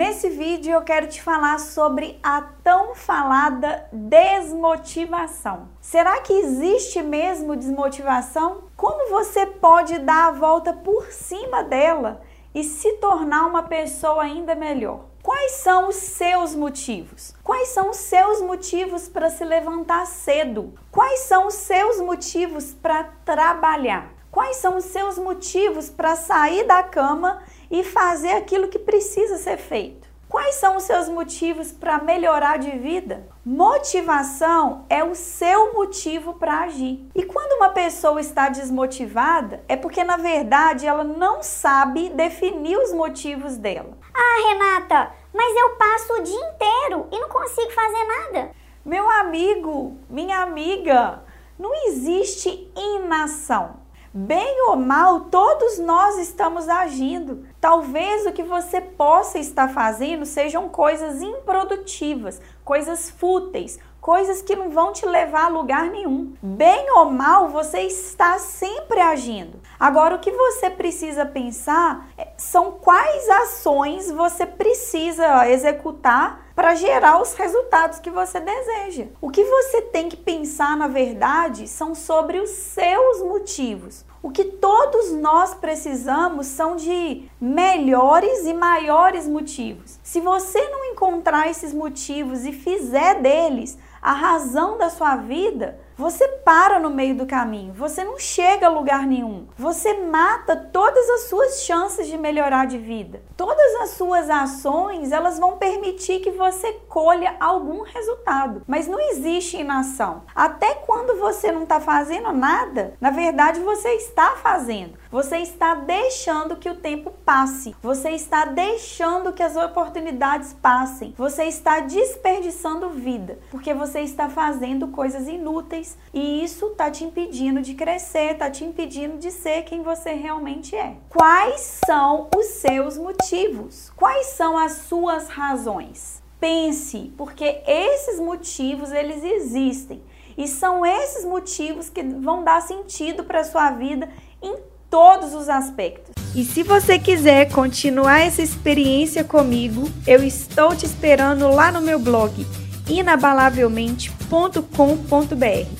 Nesse vídeo eu quero te falar sobre a tão falada desmotivação. Será que existe mesmo desmotivação? Como você pode dar a volta por cima dela e se tornar uma pessoa ainda melhor? Quais são os seus motivos? Quais são os seus motivos para se levantar cedo? Quais são os seus motivos para trabalhar? Quais são os seus motivos para sair da cama e fazer aquilo que precisa ser feito. Quais são os seus motivos para melhorar de vida? Motivação é o seu motivo para agir. E quando uma pessoa está desmotivada, é porque na verdade ela não sabe definir os motivos dela. Ah, Renata, mas eu passo o dia inteiro e não consigo fazer nada. Meu amigo, minha amiga, não existe inação. Bem ou mal, todos nós estamos agindo. Talvez o que você possa estar fazendo sejam coisas improdutivas, coisas fúteis, coisas que não vão te levar a lugar nenhum. Bem ou mal, você está sempre agindo. Agora, o que você precisa pensar é, são quais ações você precisa executar para gerar os resultados que você deseja. O que você tem que pensar, na verdade, são sobre os seus motivos. O que todos nós precisamos são de melhores e maiores motivos. Se você não encontrar esses motivos e fizer deles a razão da sua vida, você para no meio do caminho, você não chega a lugar nenhum. Você mata todas as suas chances de melhorar de vida. Todas as suas ações, elas vão permitir que você colha algum resultado, mas não existe inação. Até quando você não está fazendo nada, na verdade você está fazendo. Você está deixando que o tempo passe. Você está deixando que as oportunidades passem. Você está desperdiçando vida, porque você está fazendo coisas inúteis e isso está te impedindo de crescer, está te impedindo de ser quem você realmente é. Quais são os seus motivos? Quais são as suas razões? Pense, porque esses motivos eles existem. E são esses motivos que vão dar sentido para sua vida em todos os aspectos. E se você quiser continuar essa experiência comigo, eu estou te esperando lá no meu blog inabalavelmente.com.br.